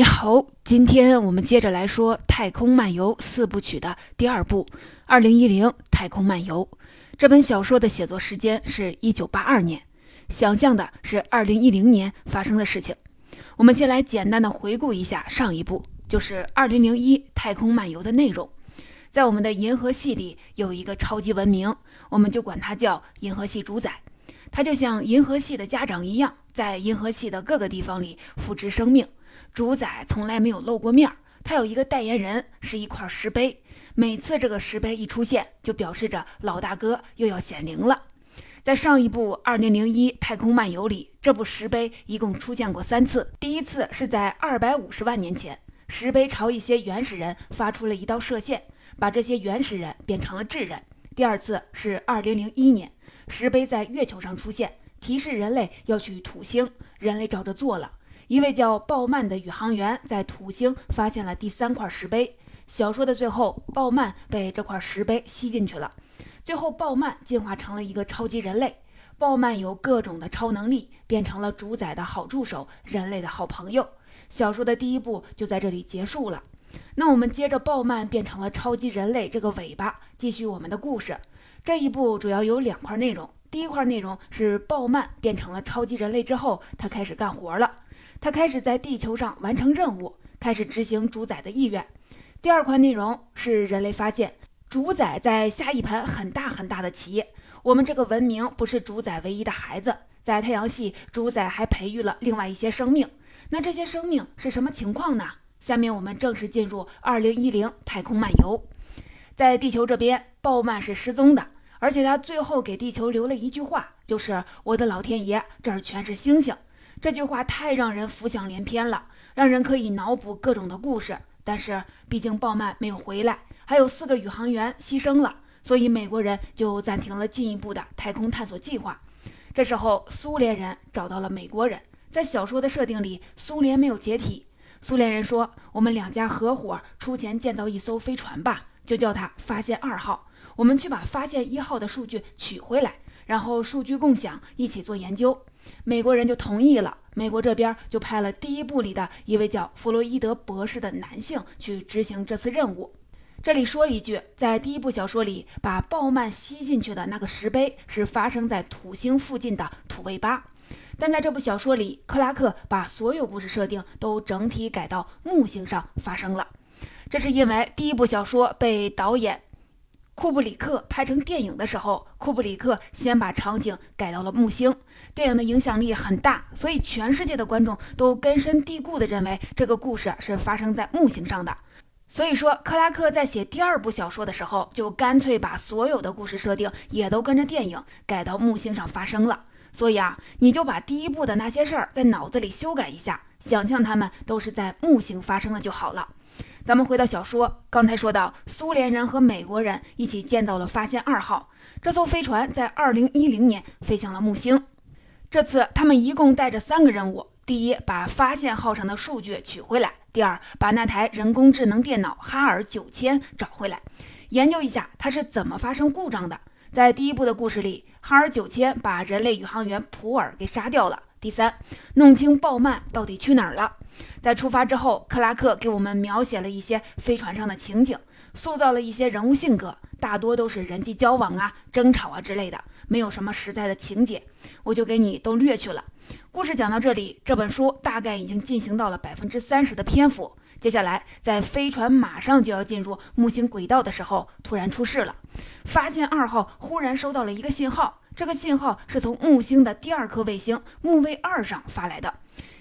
你好，今天我们接着来说《太空漫游四部曲》的第二部《二零一零太空漫游》。这本小说的写作时间是一九八二年，想象的是二零一零年发生的事情。我们先来简单的回顾一下上一部，就是二零零一太空漫游的内容。在我们的银河系里有一个超级文明，我们就管它叫银河系主宰。它就像银河系的家长一样，在银河系的各个地方里复制生命。主宰从来没有露过面儿，他有一个代言人，是一块石碑。每次这个石碑一出现，就表示着老大哥又要显灵了。在上一部《二零零一太空漫游》里，这部石碑一共出现过三次。第一次是在二百五十万年前，石碑朝一些原始人发出了一道射线，把这些原始人变成了智人。第二次是二零零一年，石碑在月球上出现，提示人类要去土星，人类照着做了。一位叫鲍曼的宇航员在土星发现了第三块石碑。小说的最后，鲍曼被这块石碑吸进去了。最后，鲍曼进化成了一个超级人类。鲍曼有各种的超能力，变成了主宰的好助手，人类的好朋友。小说的第一部就在这里结束了。那我们接着鲍曼变成了超级人类这个尾巴，继续我们的故事。这一部主要有两块内容。第一块内容是鲍曼变成了超级人类之后，他开始干活了。他开始在地球上完成任务，开始执行主宰的意愿。第二块内容是人类发现主宰在下一盘很大很大的棋。我们这个文明不是主宰唯一的孩子，在太阳系，主宰还培育了另外一些生命。那这些生命是什么情况呢？下面我们正式进入二零一零太空漫游。在地球这边，鲍曼是失踪的，而且他最后给地球留了一句话，就是“我的老天爷，这儿全是星星。”这句话太让人浮想联翩了，让人可以脑补各种的故事。但是毕竟鲍曼没有回来，还有四个宇航员牺牲了，所以美国人就暂停了进一步的太空探索计划。这时候，苏联人找到了美国人。在小说的设定里，苏联没有解体。苏联人说：“我们两家合伙出钱建造一艘飞船吧，就叫它发现二号。我们去把发现一号的数据取回来，然后数据共享，一起做研究。”美国人就同意了，美国这边就派了第一部里的一位叫弗洛伊德博士的男性去执行这次任务。这里说一句，在第一部小说里，把鲍曼吸进去的那个石碑是发生在土星附近的土卫八，但在这部小说里，克拉克把所有故事设定都整体改到木星上发生了。这是因为第一部小说被导演。库布里克拍成电影的时候，库布里克先把场景改到了木星。电影的影响力很大，所以全世界的观众都根深蒂固地认为这个故事是发生在木星上的。所以说，克拉克在写第二部小说的时候，就干脆把所有的故事设定也都跟着电影改到木星上发生了。所以啊，你就把第一部的那些事儿在脑子里修改一下，想象他们都是在木星发生的就好了。咱们回到小说，刚才说到苏联人和美国人一起建造了发现二号这艘飞船，在二零一零年飞向了木星。这次他们一共带着三个任务：第一，把发现号上的数据取回来；第二，把那台人工智能电脑哈尔九千找回来，研究一下它是怎么发生故障的。在第一部的故事里，哈尔九千把人类宇航员普尔给杀掉了。第三，弄清鲍曼到底去哪儿了。在出发之后，克拉克给我们描写了一些飞船上的情景，塑造了一些人物性格，大多都是人际交往啊、争吵啊之类的，没有什么实在的情节，我就给你都略去了。故事讲到这里，这本书大概已经进行到了百分之三十的篇幅。接下来，在飞船马上就要进入木星轨道的时候，突然出事了。发现二号忽然收到了一个信号。这个信号是从木星的第二颗卫星木卫二上发来的。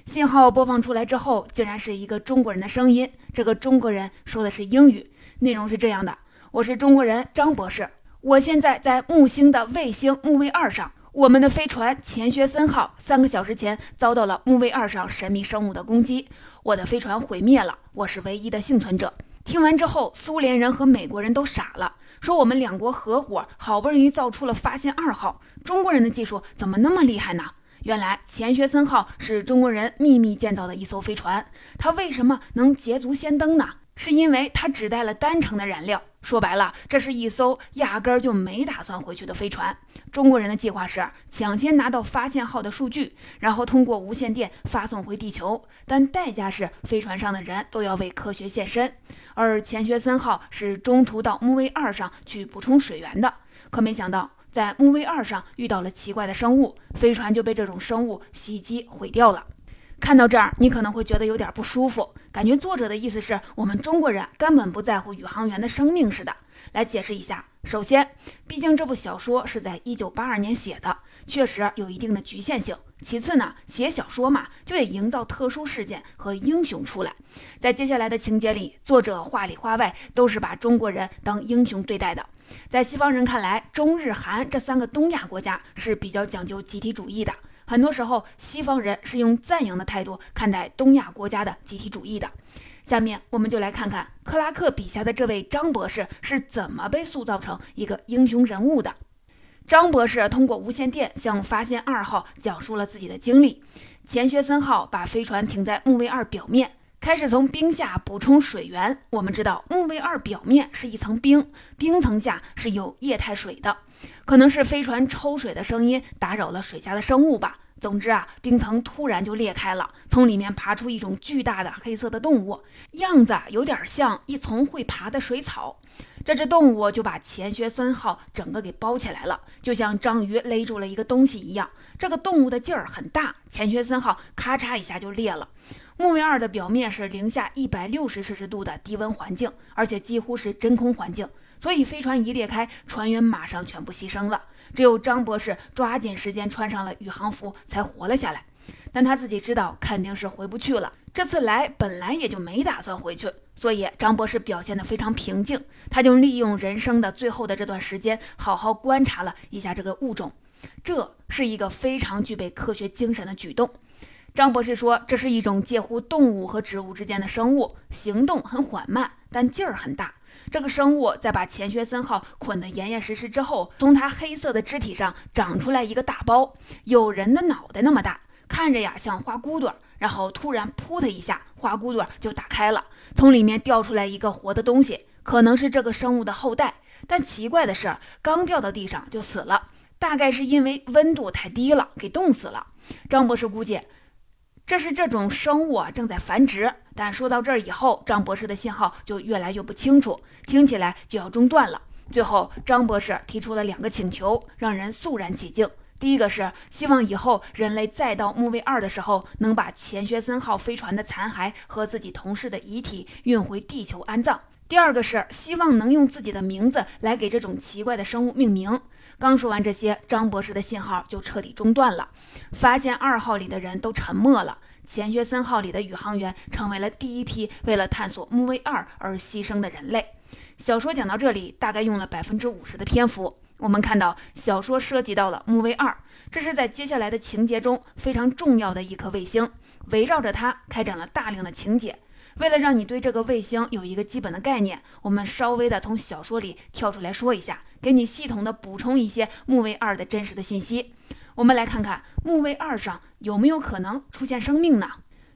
信号播放出来之后，竟然是一个中国人的声音。这个中国人说的是英语，内容是这样的：“我是中国人张博士，我现在在木星的卫星木卫二上。我们的飞船钱学森号三个小时前遭到了木卫二上神秘生物的攻击，我的飞船毁灭了，我是唯一的幸存者。”听完之后，苏联人和美国人都傻了，说：“我们两国合伙，好不容易造出了发现二号。”中国人的技术怎么那么厉害呢？原来钱学森号是中国人秘密建造的一艘飞船，它为什么能捷足先登呢？是因为它只带了单程的燃料，说白了，这是一艘压根儿就没打算回去的飞船。中国人的计划是抢先拿到发现号的数据，然后通过无线电发送回地球，但代价是飞船上的人都要为科学献身。而钱学森号是中途到木卫二上去补充水源的，可没想到在木卫二上遇到了奇怪的生物，飞船就被这种生物袭击毁掉了。看到这儿，你可能会觉得有点不舒服，感觉作者的意思是我们中国人根本不在乎宇航员的生命似的。来解释一下，首先，毕竟这部小说是在一九八二年写的，确实有一定的局限性。其次呢，写小说嘛，就得营造特殊事件和英雄出来。在接下来的情节里，作者话里话外都是把中国人当英雄对待的。在西方人看来，中日韩这三个东亚国家是比较讲究集体主义的。很多时候，西方人是用赞扬的态度看待东亚国家的集体主义的。下面，我们就来看看克拉克笔下的这位张博士是怎么被塑造成一个英雄人物的。张博士通过无线电向发现二号讲述了自己的经历。钱学森号把飞船停在木卫二表面，开始从冰下补充水源。我们知道，木卫二表面是一层冰，冰层下是有液态水的。可能是飞船抽水的声音打扰了水下的生物吧。总之啊，冰层突然就裂开了，从里面爬出一种巨大的黑色的动物，样子有点像一丛会爬的水草。这只动物就把钱学森号整个给包起来了，就像章鱼勒住了一个东西一样。这个动物的劲儿很大，钱学森号咔嚓一下就裂了。木卫二的表面是零下一百六十摄氏度的低温环境，而且几乎是真空环境。所以飞船一裂开，船员马上全部牺牲了，只有张博士抓紧时间穿上了宇航服才活了下来。但他自己知道肯定是回不去了，这次来本来也就没打算回去，所以张博士表现得非常平静，他就利用人生的最后的这段时间，好好观察了一下这个物种，这是一个非常具备科学精神的举动。张博士说，这是一种介乎动物和植物之间的生物，行动很缓慢，但劲儿很大。这个生物在把钱学森号捆得严严实实之后，从它黑色的肢体上长出来一个大包，有人的脑袋那么大，看着呀像花骨朵。然后突然扑的一下，花骨朵就打开了，从里面掉出来一个活的东西，可能是这个生物的后代。但奇怪的是，刚掉到地上就死了，大概是因为温度太低了，给冻死了。张博士估计。这是这种生物啊正在繁殖，但说到这儿以后，张博士的信号就越来越不清楚，听起来就要中断了。最后，张博士提出了两个请求，让人肃然起敬。第一个是希望以后人类再到木卫二的时候，能把钱学森号飞船的残骸和自己同事的遗体运回地球安葬。第二个是希望能用自己的名字来给这种奇怪的生物命名。刚说完这些，张博士的信号就彻底中断了。发现二号里的人都沉默了。钱学森号里的宇航员成为了第一批为了探索木卫二而牺牲的人类。小说讲到这里，大概用了百分之五十的篇幅。我们看到，小说涉及到了木卫二，这是在接下来的情节中非常重要的一颗卫星，围绕着它开展了大量的情节。为了让你对这个卫星有一个基本的概念，我们稍微的从小说里跳出来说一下，给你系统的补充一些木卫二的真实的信息。我们来看看木卫二上有没有可能出现生命呢？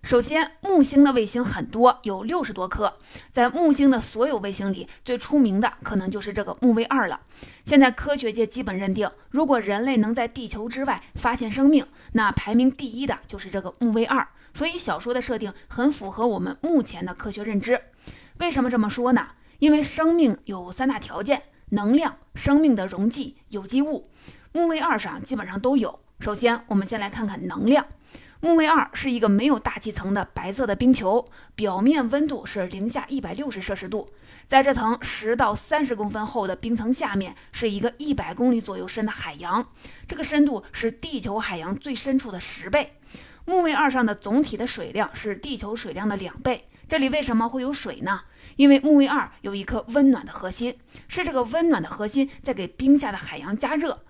首先，木星的卫星很多，有六十多颗。在木星的所有卫星里，最出名的可能就是这个木卫二了。现在科学界基本认定，如果人类能在地球之外发现生命，那排名第一的就是这个木卫二。所以小说的设定很符合我们目前的科学认知。为什么这么说呢？因为生命有三大条件：能量、生命的溶剂、有机物。木卫二上基本上都有。首先，我们先来看看能量。木卫二是一个没有大气层的白色的冰球，表面温度是零下一百六十摄氏度。在这层十到三十公分厚的冰层下面，是一个一百公里左右深的海洋，这个深度是地球海洋最深处的十倍。木卫二上的总体的水量是地球水量的两倍。这里为什么会有水呢？因为木卫二有一颗温暖的核心，是这个温暖的核心在给冰下的海洋加热。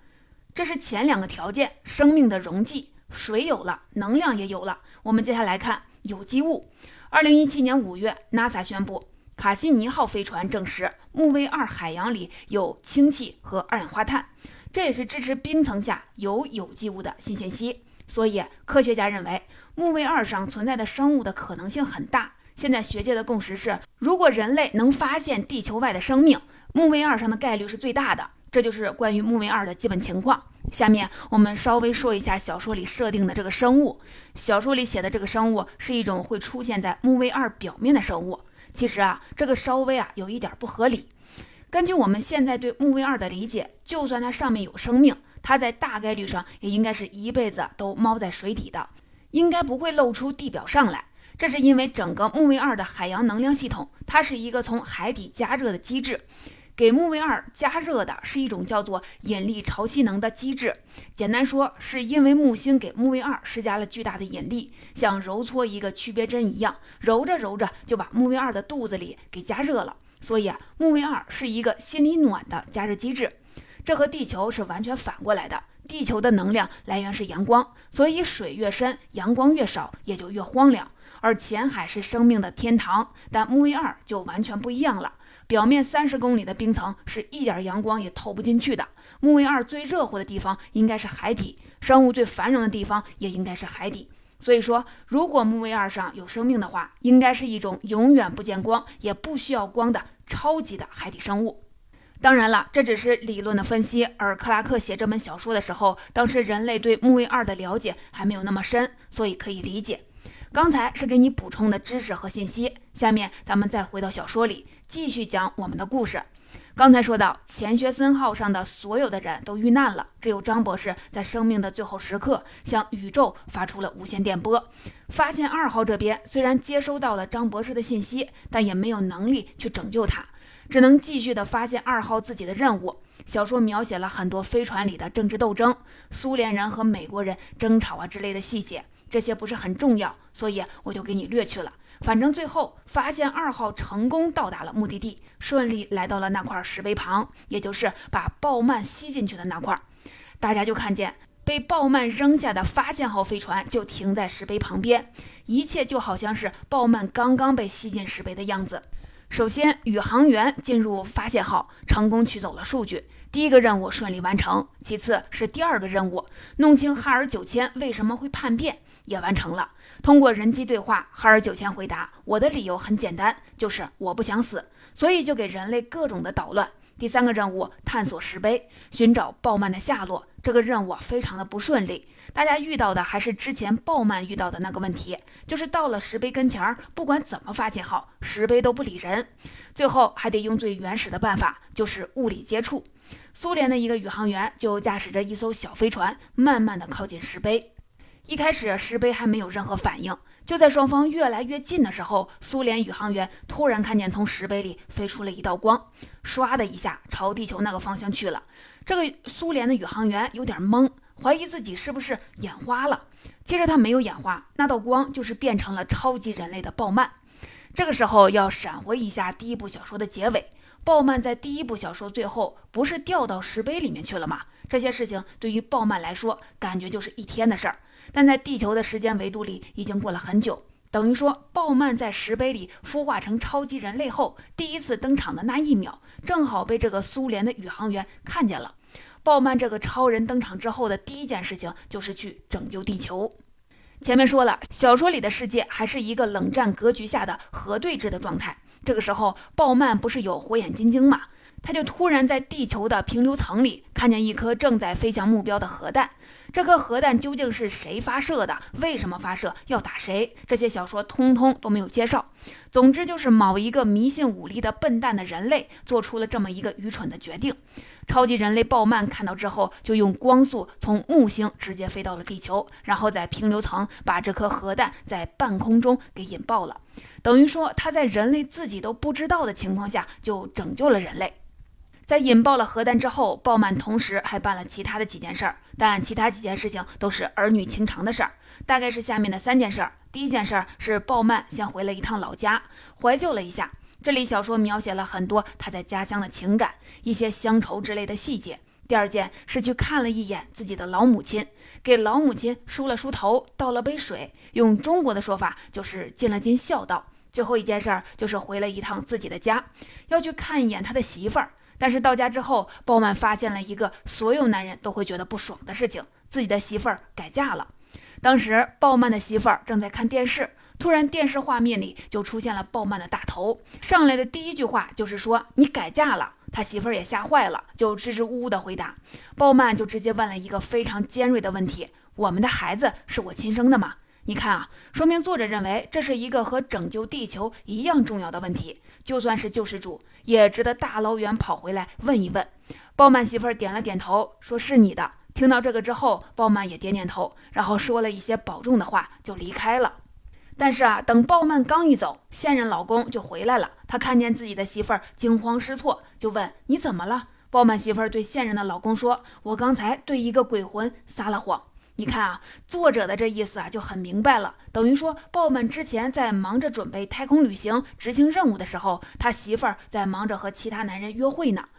这是前两个条件，生命的溶剂，水有了，能量也有了。我们接下来看有机物。二零一七年五月，NASA 宣布，卡西尼号飞船证实木卫二海洋里有氢气和二氧化碳，这也是支持冰层下有有机物的新信息。所以，科学家认为木卫二上存在的生物的可能性很大。现在学界的共识是，如果人类能发现地球外的生命，木卫二上的概率是最大的。这就是关于木卫二的基本情况。下面我们稍微说一下小说里设定的这个生物。小说里写的这个生物是一种会出现在木卫二表面的生物。其实啊，这个稍微啊有一点不合理。根据我们现在对木卫二的理解，就算它上面有生命，它在大概率上也应该是一辈子都猫在水底的，应该不会露出地表上来。这是因为整个木卫二的海洋能量系统，它是一个从海底加热的机制。给木卫二加热的是一种叫做引力潮汐能的机制。简单说，是因为木星给木卫二施加了巨大的引力，像揉搓一个区别针一样，揉着揉着就把木卫二的肚子里给加热了。所以啊，木卫二是一个心里暖的加热机制。这和地球是完全反过来的。地球的能量来源是阳光，所以水越深，阳光越少，也就越荒凉。而浅海是生命的天堂，但木卫二就完全不一样了。表面三十公里的冰层是一点阳光也透不进去的。木卫二最热乎的地方应该是海底，生物最繁荣的地方也应该是海底。所以说，如果木卫二上有生命的话，应该是一种永远不见光也不需要光的超级的海底生物。当然了，这只是理论的分析，而克拉克写这本小说的时候，当时人类对木卫二的了解还没有那么深，所以可以理解。刚才是给你补充的知识和信息，下面咱们再回到小说里。继续讲我们的故事。刚才说到钱学森号上的所有的人都遇难了，只有张博士在生命的最后时刻向宇宙发出了无线电波。发现二号这边虽然接收到了张博士的信息，但也没有能力去拯救他，只能继续的发现二号自己的任务。小说描写了很多飞船里的政治斗争、苏联人和美国人争吵啊之类的细节，这些不是很重要，所以我就给你略去了。反正最后发现二号成功到达了目的地，顺利来到了那块石碑旁，也就是把鲍曼吸进去的那块。大家就看见被鲍曼扔下的发现号飞船就停在石碑旁边，一切就好像是鲍曼刚刚被吸进石碑的样子。首先，宇航员进入发现号，成功取走了数据，第一个任务顺利完成。其次是第二个任务，弄清哈尔九千为什么会叛变，也完成了。通过人机对话，哈尔九千回答：“我的理由很简单，就是我不想死，所以就给人类各种的捣乱。”第三个任务，探索石碑，寻找鲍曼的下落。这个任务非常的不顺利，大家遇到的还是之前鲍曼遇到的那个问题，就是到了石碑跟前儿，不管怎么发信号，石碑都不理人。最后还得用最原始的办法，就是物理接触。苏联的一个宇航员就驾驶着一艘小飞船，慢慢的靠近石碑。一开始石碑还没有任何反应，就在双方越来越近的时候，苏联宇航员突然看见从石碑里飞出了一道光，唰的一下朝地球那个方向去了。这个苏联的宇航员有点懵，怀疑自己是不是眼花了。其实他没有眼花，那道光就是变成了超级人类的鲍曼。这个时候要闪回一下第一部小说的结尾，鲍曼在第一部小说最后不是掉到石碑里面去了吗？这些事情对于鲍曼来说，感觉就是一天的事儿。但在地球的时间维度里，已经过了很久。等于说，鲍曼在石碑里孵化成超级人类后，第一次登场的那一秒，正好被这个苏联的宇航员看见了。鲍曼这个超人登场之后的第一件事情，就是去拯救地球。前面说了，小说里的世界还是一个冷战格局下的核对峙的状态。这个时候，鲍曼不是有火眼金睛吗？他就突然在地球的平流层里看见一颗正在飞向目标的核弹。这颗核弹究竟是谁发射的？为什么发射？要打谁？这些小说通通都没有介绍。总之就是某一个迷信武力的笨蛋的人类做出了这么一个愚蠢的决定。超级人类鲍曼看到之后，就用光速从木星直接飞到了地球，然后在平流层把这颗核弹在半空中给引爆了。等于说他在人类自己都不知道的情况下就拯救了人类。在引爆了核弹之后，鲍曼同时还办了其他的几件事儿，但其他几件事情都是儿女情长的事儿，大概是下面的三件事儿。第一件事儿是鲍曼先回了一趟老家，怀旧了一下。这里小说描写了很多他在家乡的情感，一些乡愁之类的细节。第二件是去看了一眼自己的老母亲，给老母亲梳了梳头，倒了杯水，用中国的说法就是尽了尽孝道。最后一件事儿就是回了一趟自己的家，要去看一眼他的媳妇儿。但是到家之后，鲍曼发现了一个所有男人都会觉得不爽的事情：自己的媳妇儿改嫁了。当时鲍曼的媳妇儿正在看电视，突然电视画面里就出现了鲍曼的大头，上来的第一句话就是说：“你改嫁了。”他媳妇儿也吓坏了，就支支吾吾的回答。鲍曼就直接问了一个非常尖锐的问题：“我们的孩子是我亲生的吗？”你看啊，说明作者认为这是一个和拯救地球一样重要的问题，就算是救世主也值得大老远跑回来问一问。鲍曼媳妇儿点了点头，说是你的。听到这个之后，鲍曼也点点头，然后说了一些保重的话，就离开了。但是啊，等鲍曼刚一走，现任老公就回来了。他看见自己的媳妇儿，惊慌失措，就问：“你怎么了？”鲍曼媳妇儿对现任的老公说：“我刚才对一个鬼魂撒了谎。”你看啊，作者的这意思啊就很明白了，等于说鲍曼之前在忙着准备太空旅行、执行任务的时候，他媳妇儿在忙着和其他男人约会呢。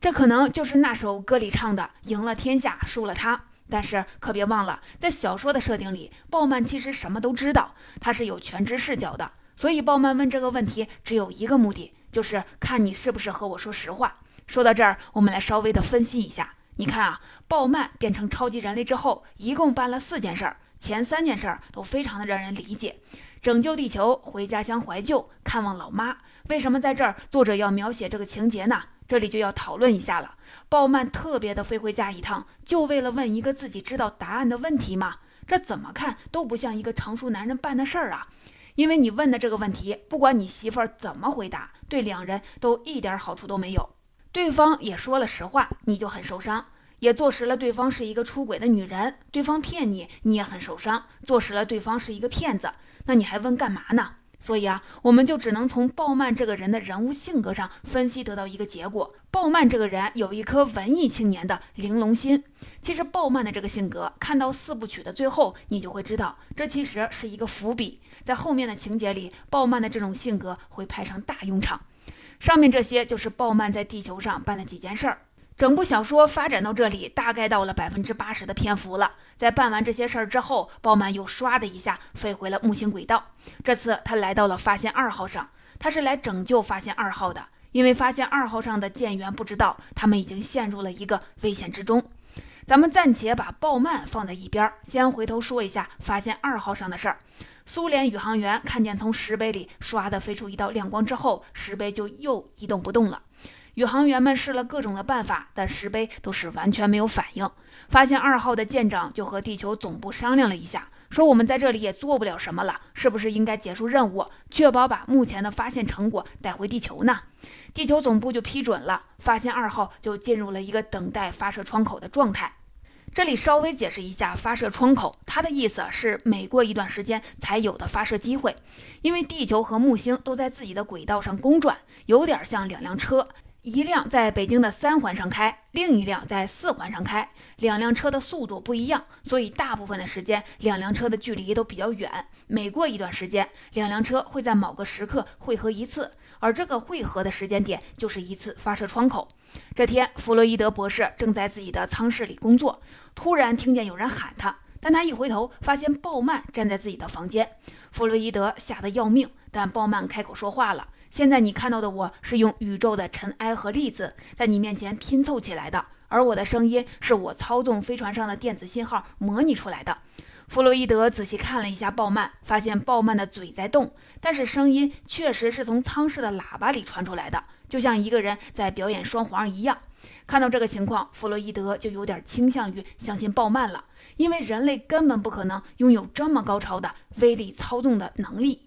这可能就是那首歌里唱的“赢了天下，输了他”。但是可别忘了，在小说的设定里，鲍曼其实什么都知道，他是有全知视角的。所以鲍曼问这个问题只有一个目的，就是看你是不是和我说实话。说到这儿，我们来稍微的分析一下。你看啊，鲍曼变成超级人类之后，一共办了四件事儿，前三件事儿都非常的让人理解：拯救地球、回家乡怀旧、看望老妈。为什么在这儿作者要描写这个情节呢？这里就要讨论一下了。鲍曼特别的飞回家一趟，就为了问一个自己知道答案的问题吗？这怎么看都不像一个成熟男人办的事儿啊！因为你问的这个问题，不管你媳妇儿怎么回答，对两人都一点好处都没有。对方也说了实话，你就很受伤；也坐实了对方是一个出轨的女人。对方骗你，你也很受伤，坐实了对方是一个骗子。那你还问干嘛呢？所以啊，我们就只能从鲍曼这个人的人物性格上分析，得到一个结果：鲍曼这个人有一颗文艺青年的玲珑心。其实鲍曼的这个性格，看到四部曲的最后，你就会知道，这其实是一个伏笔，在后面的情节里，鲍曼的这种性格会派上大用场。上面这些就是鲍曼在地球上办的几件事儿。整部小说发展到这里，大概到了百分之八十的篇幅了。在办完这些事儿之后，鲍曼又唰的一下飞回了木星轨道。这次他来到了发现二号上，他是来拯救发现二号的。因为发现二号上的舰员不知道，他们已经陷入了一个危险之中。咱们暂且把鲍曼放在一边，先回头说一下发现二号上的事儿。苏联宇航员看见从石碑里唰的飞出一道亮光之后，石碑就又一动不动了。宇航员们试了各种的办法，但石碑都是完全没有反应。发现二号的舰长就和地球总部商量了一下，说我们在这里也做不了什么了，是不是应该结束任务，确保把目前的发现成果带回地球呢？地球总部就批准了，发现二号就进入了一个等待发射窗口的状态。这里稍微解释一下，发射窗口，它的意思是每过一段时间才有的发射机会。因为地球和木星都在自己的轨道上公转，有点像两辆车，一辆在北京的三环上开，另一辆在四环上开。两辆车的速度不一样，所以大部分的时间两辆车的距离都比较远。每过一段时间，两辆车会在某个时刻汇合一次，而这个汇合的时间点就是一次发射窗口。这天，弗洛伊德博士正在自己的舱室里工作。突然听见有人喊他，但他一回头，发现鲍曼站在自己的房间。弗洛伊德吓得要命，但鲍曼开口说话了：“现在你看到的我是用宇宙的尘埃和粒子在你面前拼凑起来的，而我的声音是我操纵飞船上的电子信号模拟出来的。”弗洛伊德仔细看了一下鲍曼，发现鲍曼的嘴在动，但是声音确实是从舱室的喇叭里传出来的，就像一个人在表演双簧一样。看到这个情况，弗洛伊德就有点倾向于相信鲍曼了，因为人类根本不可能拥有这么高超的威力操纵的能力。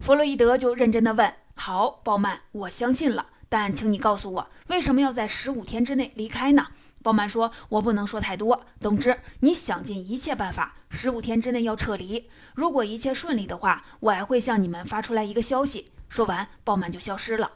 弗洛伊德就认真的问：“好，鲍曼，我相信了，但请你告诉我，为什么要在十五天之内离开呢？”鲍曼说：“我不能说太多，总之你想尽一切办法，十五天之内要撤离。如果一切顺利的话，我还会向你们发出来一个消息。”说完，鲍曼就消失了。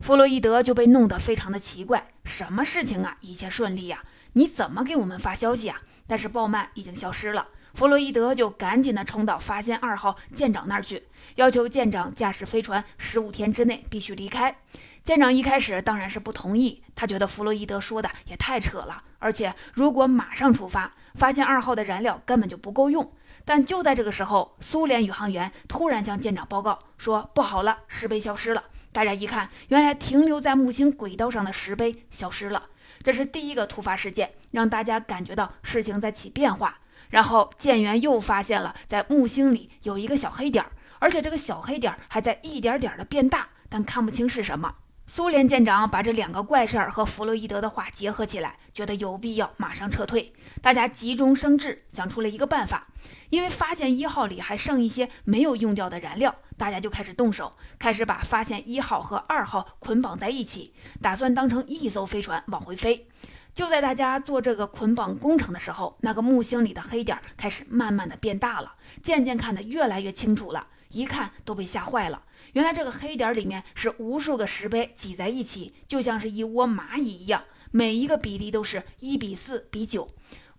弗洛伊德就被弄得非常的奇怪，什么事情啊？一切顺利呀？你怎么给我们发消息啊？但是鲍曼已经消失了，弗洛伊德就赶紧的冲到发现二号舰长那儿去，要求舰长驾驶飞船十五天之内必须离开。舰长一开始当然是不同意，他觉得弗洛伊德说的也太扯了，而且如果马上出发，发现二号的燃料根本就不够用。但就在这个时候，苏联宇航员突然向舰长报告说：“不好了，石碑消失了。”大家一看，原来停留在木星轨道上的石碑消失了。这是第一个突发事件，让大家感觉到事情在起变化。然后舰员又发现了在木星里有一个小黑点儿，而且这个小黑点儿还在一点点的变大，但看不清是什么。苏联舰长把这两个怪事儿和弗洛伊德的话结合起来，觉得有必要马上撤退。大家急中生智，想出了一个办法。因为发现一号里还剩一些没有用掉的燃料，大家就开始动手，开始把发现一号和二号捆绑在一起，打算当成一艘飞船往回飞。就在大家做这个捆绑工程的时候，那个木星里的黑点开始慢慢的变大了，渐渐看得越来越清楚了，一看都被吓坏了。原来这个黑点里面是无数个石碑挤在一起，就像是一窝蚂蚁一样，每一个比例都是一比四比九，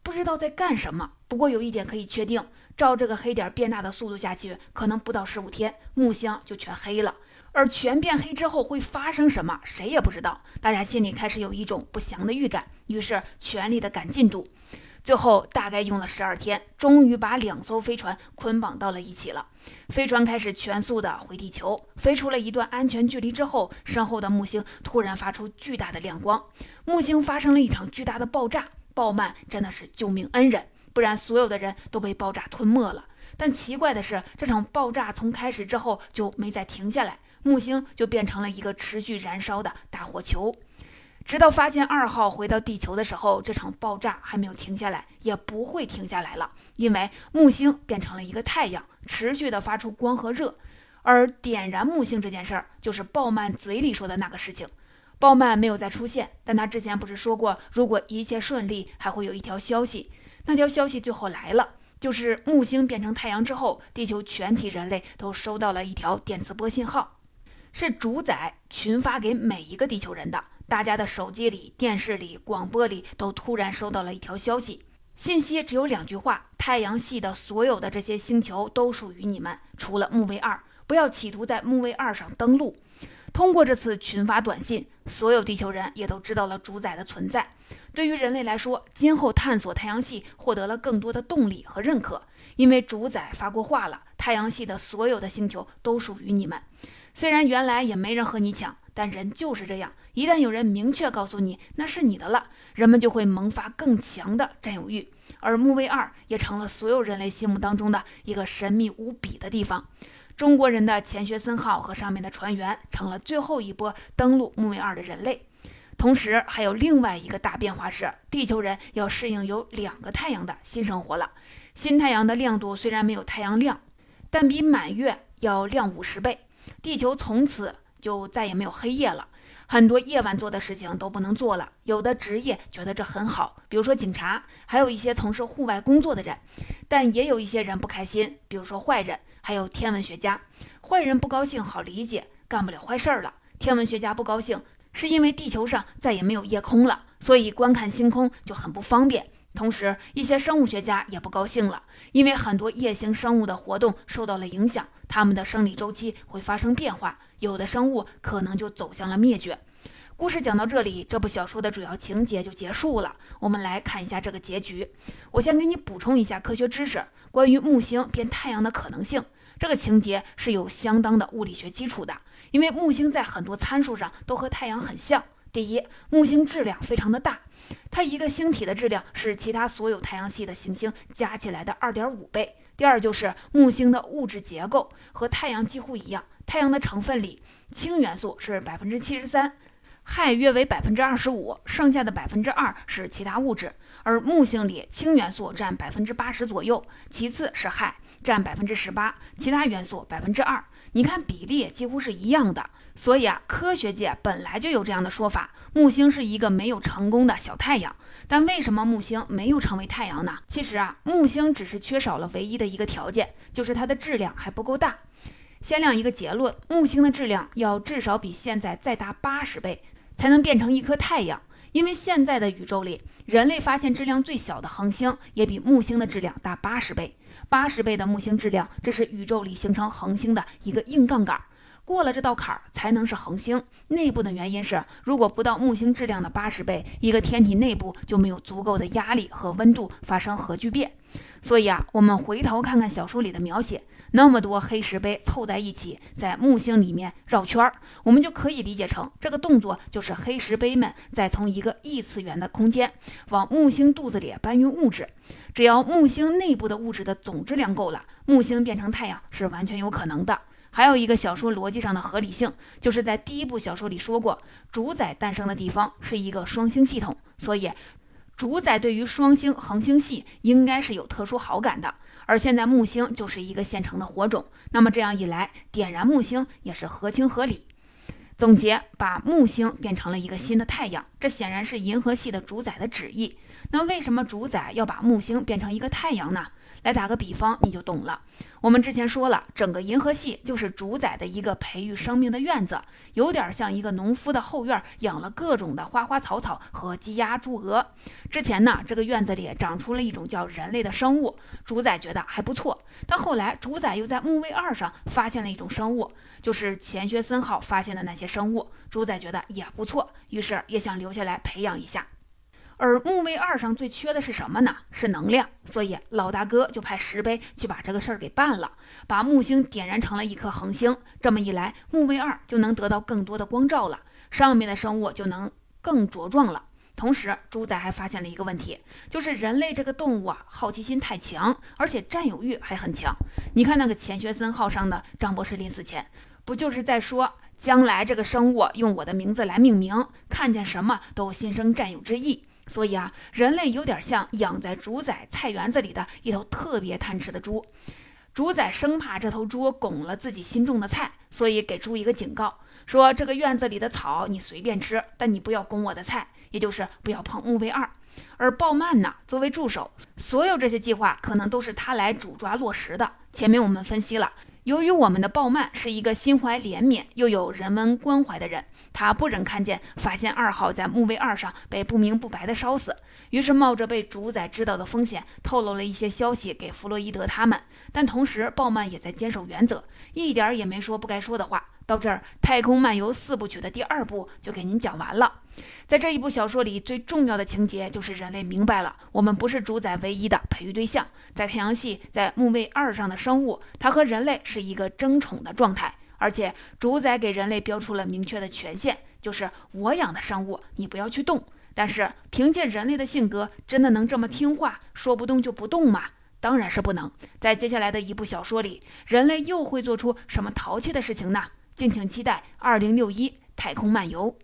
不知道在干什么。不过有一点可以确定，照这个黑点变大的速度下去，可能不到十五天木星就全黑了。而全变黑之后会发生什么，谁也不知道。大家心里开始有一种不祥的预感，于是全力的赶进度。最后大概用了十二天，终于把两艘飞船捆绑到了一起了。飞船开始全速的回地球，飞出了一段安全距离之后，身后的木星突然发出巨大的亮光。木星发生了一场巨大的爆炸，鲍曼真的是救命恩人，不然所有的人都被爆炸吞没了。但奇怪的是，这场爆炸从开始之后就没再停下来，木星就变成了一个持续燃烧的大火球。直到发现二号回到地球的时候，这场爆炸还没有停下来，也不会停下来了，因为木星变成了一个太阳，持续的发出光和热。而点燃木星这件事儿，就是鲍曼嘴里说的那个事情。鲍曼没有再出现，但他之前不是说过，如果一切顺利，还会有一条消息。那条消息最后来了，就是木星变成太阳之后，地球全体人类都收到了一条电磁波信号，是主宰群发给每一个地球人的。大家的手机里、电视里、广播里都突然收到了一条消息，信息只有两句话：太阳系的所有的这些星球都属于你们，除了木卫二，不要企图在木卫二上登陆。通过这次群发短信，所有地球人也都知道了主宰的存在。对于人类来说，今后探索太阳系获得了更多的动力和认可，因为主宰发过话了：太阳系的所有的星球都属于你们。虽然原来也没人和你抢。但人就是这样，一旦有人明确告诉你那是你的了，人们就会萌发更强的占有欲。而木卫二也成了所有人类心目当中的一个神秘无比的地方。中国人的钱学森号和上面的船员成了最后一波登陆木卫二的人类。同时，还有另外一个大变化是，地球人要适应有两个太阳的新生活了。新太阳的亮度虽然没有太阳亮，但比满月要亮五十倍。地球从此。就再也没有黑夜了，很多夜晚做的事情都不能做了。有的职业觉得这很好，比如说警察，还有一些从事户外工作的人。但也有一些人不开心，比如说坏人，还有天文学家。坏人不高兴好理解，干不了坏事儿了。天文学家不高兴，是因为地球上再也没有夜空了，所以观看星空就很不方便。同时，一些生物学家也不高兴了，因为很多夜行生物的活动受到了影响，它们的生理周期会发生变化。有的生物可能就走向了灭绝。故事讲到这里，这部小说的主要情节就结束了。我们来看一下这个结局。我先给你补充一下科学知识，关于木星变太阳的可能性。这个情节是有相当的物理学基础的，因为木星在很多参数上都和太阳很像。第一，木星质量非常的大，它一个星体的质量是其他所有太阳系的行星加起来的二点五倍。第二，就是木星的物质结构和太阳几乎一样。太阳的成分里，氢元素是百分之七十三，氦约为百分之二十五，剩下的百分之二是其他物质。而木星里氢元素占百分之八十左右，其次是氦占百分之十八，其他元素百分之二。你看比例几乎是一样的。所以啊，科学界本来就有这样的说法：木星是一个没有成功的小太阳。但为什么木星没有成为太阳呢？其实啊，木星只是缺少了唯一的一个条件，就是它的质量还不够大。先亮一个结论：木星的质量要至少比现在再大八十倍，才能变成一颗太阳。因为现在的宇宙里，人类发现质量最小的恒星也比木星的质量大八十倍。八十倍的木星质量，这是宇宙里形成恒星的一个硬杠杆。过了这道坎儿，才能是恒星。内部的原因是，如果不到木星质量的八十倍，一个天体内部就没有足够的压力和温度发生核聚变。所以啊，我们回头看看小说里的描写。那么多黑石碑凑在一起，在木星里面绕圈儿，我们就可以理解成这个动作就是黑石碑们在从一个异次元的空间往木星肚子里搬运物质。只要木星内部的物质的总质量够了，木星变成太阳是完全有可能的。还有一个小说逻辑上的合理性，就是在第一部小说里说过，主宰诞生的地方是一个双星系统，所以主宰对于双星恒星系应该是有特殊好感的。而现在木星就是一个现成的火种，那么这样一来，点燃木星也是合情合理。总结，把木星变成了一个新的太阳，这显然是银河系的主宰的旨意。那为什么主宰要把木星变成一个太阳呢？来打个比方，你就懂了。我们之前说了，整个银河系就是主宰的一个培育生命的院子，有点像一个农夫的后院，养了各种的花花草草和鸡鸭猪鹅。之前呢，这个院子里长出了一种叫人类的生物，主宰觉得还不错。但后来，主宰又在木卫二上发现了一种生物，就是钱学森号发现的那些生物，主宰觉得也不错，于是也想留下来培养一下。而木卫二上最缺的是什么呢？是能量，所以老大哥就派石碑去把这个事儿给办了，把木星点燃成了一颗恒星。这么一来，木卫二就能得到更多的光照了，上面的生物就能更茁壮了。同时，猪仔还发现了一个问题，就是人类这个动物啊，好奇心太强，而且占有欲还很强。你看那个钱学森号上的张博士临死前，不就是在说将来这个生物用我的名字来命名，看见什么都心生占有之意。所以啊，人类有点像养在主宰菜园子里的一头特别贪吃的猪，主宰生怕这头猪拱了自己心中的菜，所以给猪一个警告，说这个院子里的草你随便吃，但你不要拱我的菜，也就是不要碰木卫二。而鲍曼呢，作为助手，所有这些计划可能都是他来主抓落实的。前面我们分析了。由于我们的鲍曼是一个心怀怜悯又有人文关怀的人，他不忍看见发现二号在木卫二上被不明不白的烧死，于是冒着被主宰知道的风险，透露了一些消息给弗洛伊德他们。但同时，鲍曼也在坚守原则，一点也没说不该说的话。到这儿，《太空漫游四部曲》的第二部就给您讲完了。在这一部小说里，最重要的情节就是人类明白了，我们不是主宰唯一的培育对象。在太阳系，在木卫二上的生物，它和人类是一个争宠的状态，而且主宰给人类标出了明确的权限，就是我养的生物，你不要去动。但是，凭借人类的性格，真的能这么听话，说不动就不动吗？当然是不能。在接下来的一部小说里，人类又会做出什么淘气的事情呢？敬请期待《二零六一太空漫游》。